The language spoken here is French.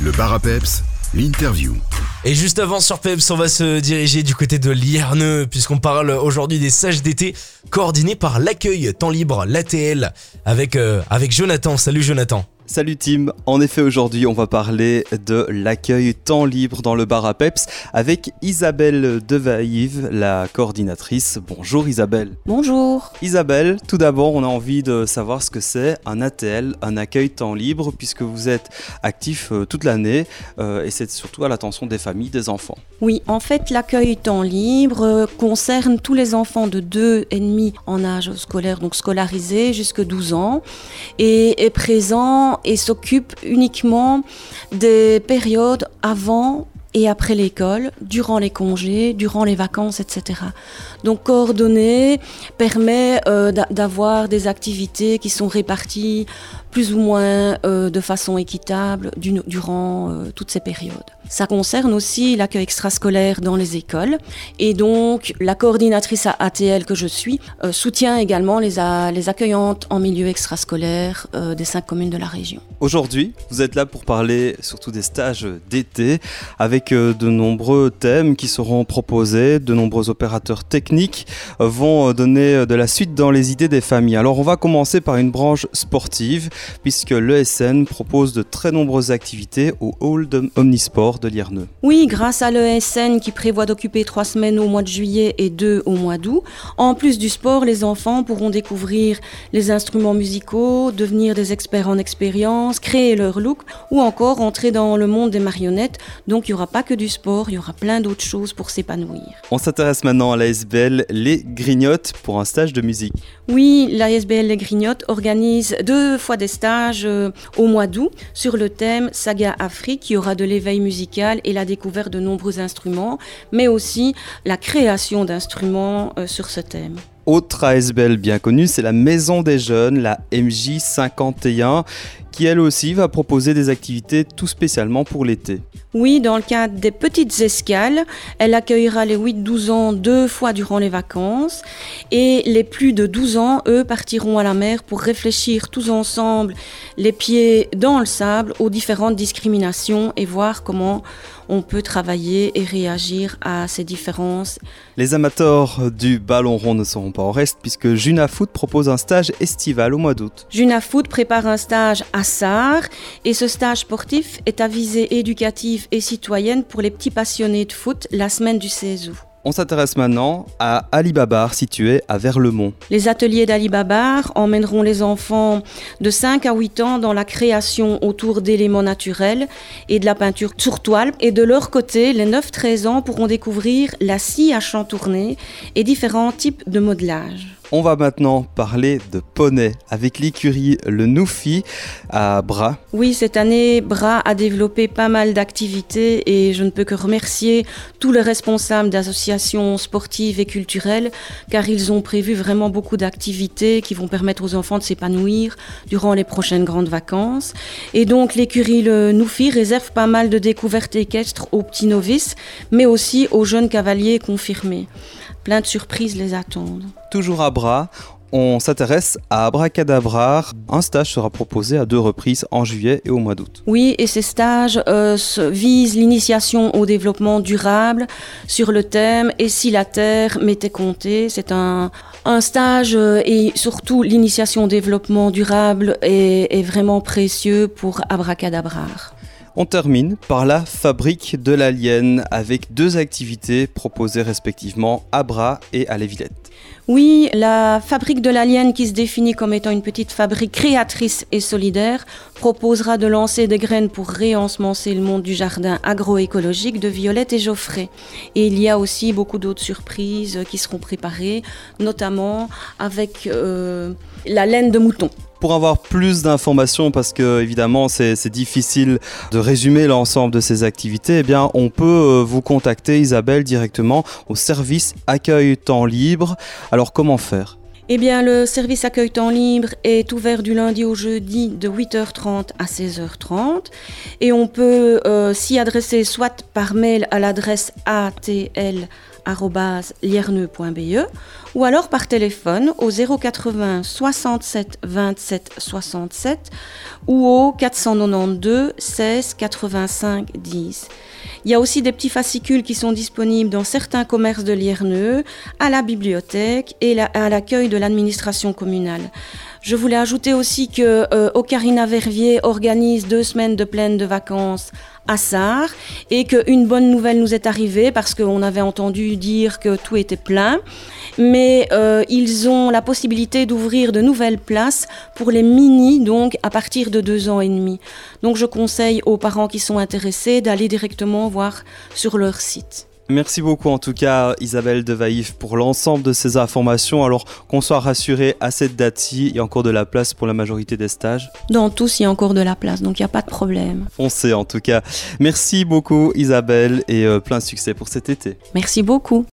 Le bar à peps, l'interview. Et juste avant sur Peps, on va se diriger du côté de Lierneux, puisqu'on parle aujourd'hui des sages d'été coordonnés par l'accueil temps libre, l'ATL, euh, avec Jonathan. Salut Jonathan. Salut Tim, en effet aujourd'hui on va parler de l'accueil temps libre dans le bar à Peps avec Isabelle Devaïve, la coordinatrice. Bonjour Isabelle. Bonjour. Isabelle, tout d'abord on a envie de savoir ce que c'est un ATL, un accueil temps libre, puisque vous êtes actif euh, toute l'année euh, et c'est surtout à l'attention des familles, des enfants. Oui, en fait l'accueil temps libre euh, concerne tous les enfants de 2 et demi en âge scolaire, donc scolarisés jusqu'à 12 ans, et est présent et s'occupe uniquement des périodes avant et après l'école, durant les congés, durant les vacances, etc. Donc coordonner permet euh, d'avoir des activités qui sont réparties plus ou moins euh, de façon équitable durant euh, toutes ces périodes. Ça concerne aussi l'accueil extrascolaire dans les écoles et donc la coordinatrice à ATL que je suis soutient également les, les, accueillantes en milieu extrascolaire des cinq communes de la région. Aujourd'hui, vous êtes là pour parler surtout des stages d'été avec de nombreux thèmes qui seront proposés, de nombreux opérateurs techniques euh, vont euh, donner euh, de la suite dans les idées des familles. Alors on va commencer par une branche sportive puisque l'ESN propose de très nombreuses activités au hall de Omnisport de Lierneux. Oui, grâce à l'ESN qui prévoit d'occuper trois semaines au mois de juillet et deux au mois d'août. En plus du sport, les enfants pourront découvrir les instruments musicaux, devenir des experts en expérience, créer leur look ou encore entrer dans le monde des marionnettes. Donc il n'y aura pas que du sport, il y aura plein d'autres choses pour s'épanouir. On s'intéresse maintenant à l'ASB les Grignottes pour un stage de musique. Oui, l'ASBL Les Grignottes organise deux fois des stages euh, au mois d'août sur le thème Saga Afrique, qui aura de l'éveil musical et la découverte de nombreux instruments, mais aussi la création d'instruments euh, sur ce thème. Autre ASBL bien connue, c'est la Maison des Jeunes, la MJ51, qui elle aussi va proposer des activités tout spécialement pour l'été. Oui, dans le cadre des petites escales, elle accueillera les 8-12 ans deux fois durant les vacances et les plus de 12 ans, eux, partiront à la mer pour réfléchir tous ensemble, les pieds dans le sable, aux différentes discriminations et voir comment on peut travailler et réagir à ces différences. Les amateurs du ballon rond ne seront pas en reste puisque Juna Foot propose un stage estival au mois d'août. Juna Foot prépare un stage à Et ce stage sportif est à visée éducative et citoyenne pour les petits passionnés de foot la semaine du 16 août. On s'intéresse maintenant à Alibabar, situé à Verlemont. Les ateliers d'Alibabar emmèneront les enfants de 5 à 8 ans dans la création autour d'éléments naturels et de la peinture sur toile. Et de leur côté, les 9-13 ans pourront découvrir la scie à chantourner et différents types de modelage. On va maintenant parler de poney avec l'écurie Le Noufi à Bras. Oui, cette année, Bras a développé pas mal d'activités et je ne peux que remercier tous les responsables d'associations sportives et culturelles car ils ont prévu vraiment beaucoup d'activités qui vont permettre aux enfants de s'épanouir durant les prochaines grandes vacances. Et donc l'écurie Le Noufi réserve pas mal de découvertes équestres aux petits novices mais aussi aux jeunes cavaliers confirmés. Plein de surprises les attendent. Toujours à bras, on s'intéresse à Abracadabrar. Un stage sera proposé à deux reprises en juillet et au mois d'août. Oui, et ces stages euh, visent l'initiation au développement durable sur le thème Et si la Terre m'était comptée? C'est un, stage euh, et surtout l'initiation au développement durable est, est vraiment précieux pour Abracadabrar. On termine par la fabrique de l'alien avec deux activités proposées respectivement à Bras et à Lévillette. Oui, la fabrique de l'alien qui se définit comme étant une petite fabrique créatrice et solidaire proposera de lancer des graines pour réensemencer le monde du jardin agroécologique de Violette et Geoffrey. Et il y a aussi beaucoup d'autres surprises qui seront préparées, notamment avec euh, la laine de mouton. Pour avoir plus d'informations, parce que évidemment c'est difficile de résumer l'ensemble de ces activités, eh on peut euh, vous contacter Isabelle directement au service accueil temps libre. Alors comment faire? Eh bien, le service accueil temps libre est ouvert du lundi au jeudi de 8h30 à 16h30 et on peut euh, s'y adresser soit par mail à l'adresse atl lierneux.be ou alors par téléphone au 080 67 27 67 ou au 492 16 85 10. Il y a aussi des petits fascicules qui sont disponibles dans certains commerces de Lierneux, à la bibliothèque et à l'accueil de l'administration communale. Je voulais ajouter aussi que euh, Ocarina Verviers organise deux semaines de pleine de vacances Sarre et qu'une bonne nouvelle nous est arrivée parce qu'on avait entendu dire que tout était plein. Mais euh, ils ont la possibilité d'ouvrir de nouvelles places pour les mini, donc à partir de deux ans et demi. Donc je conseille aux parents qui sont intéressés d'aller directement voir sur leur site. Merci beaucoup en tout cas Isabelle de Vaïf pour l'ensemble de ces informations. Alors qu'on soit rassuré à cette date-ci, il y a encore de la place pour la majorité des stages Dans tous, il y a encore de la place, donc il n'y a pas de problème. Foncez en tout cas. Merci beaucoup Isabelle et euh, plein succès pour cet été. Merci beaucoup.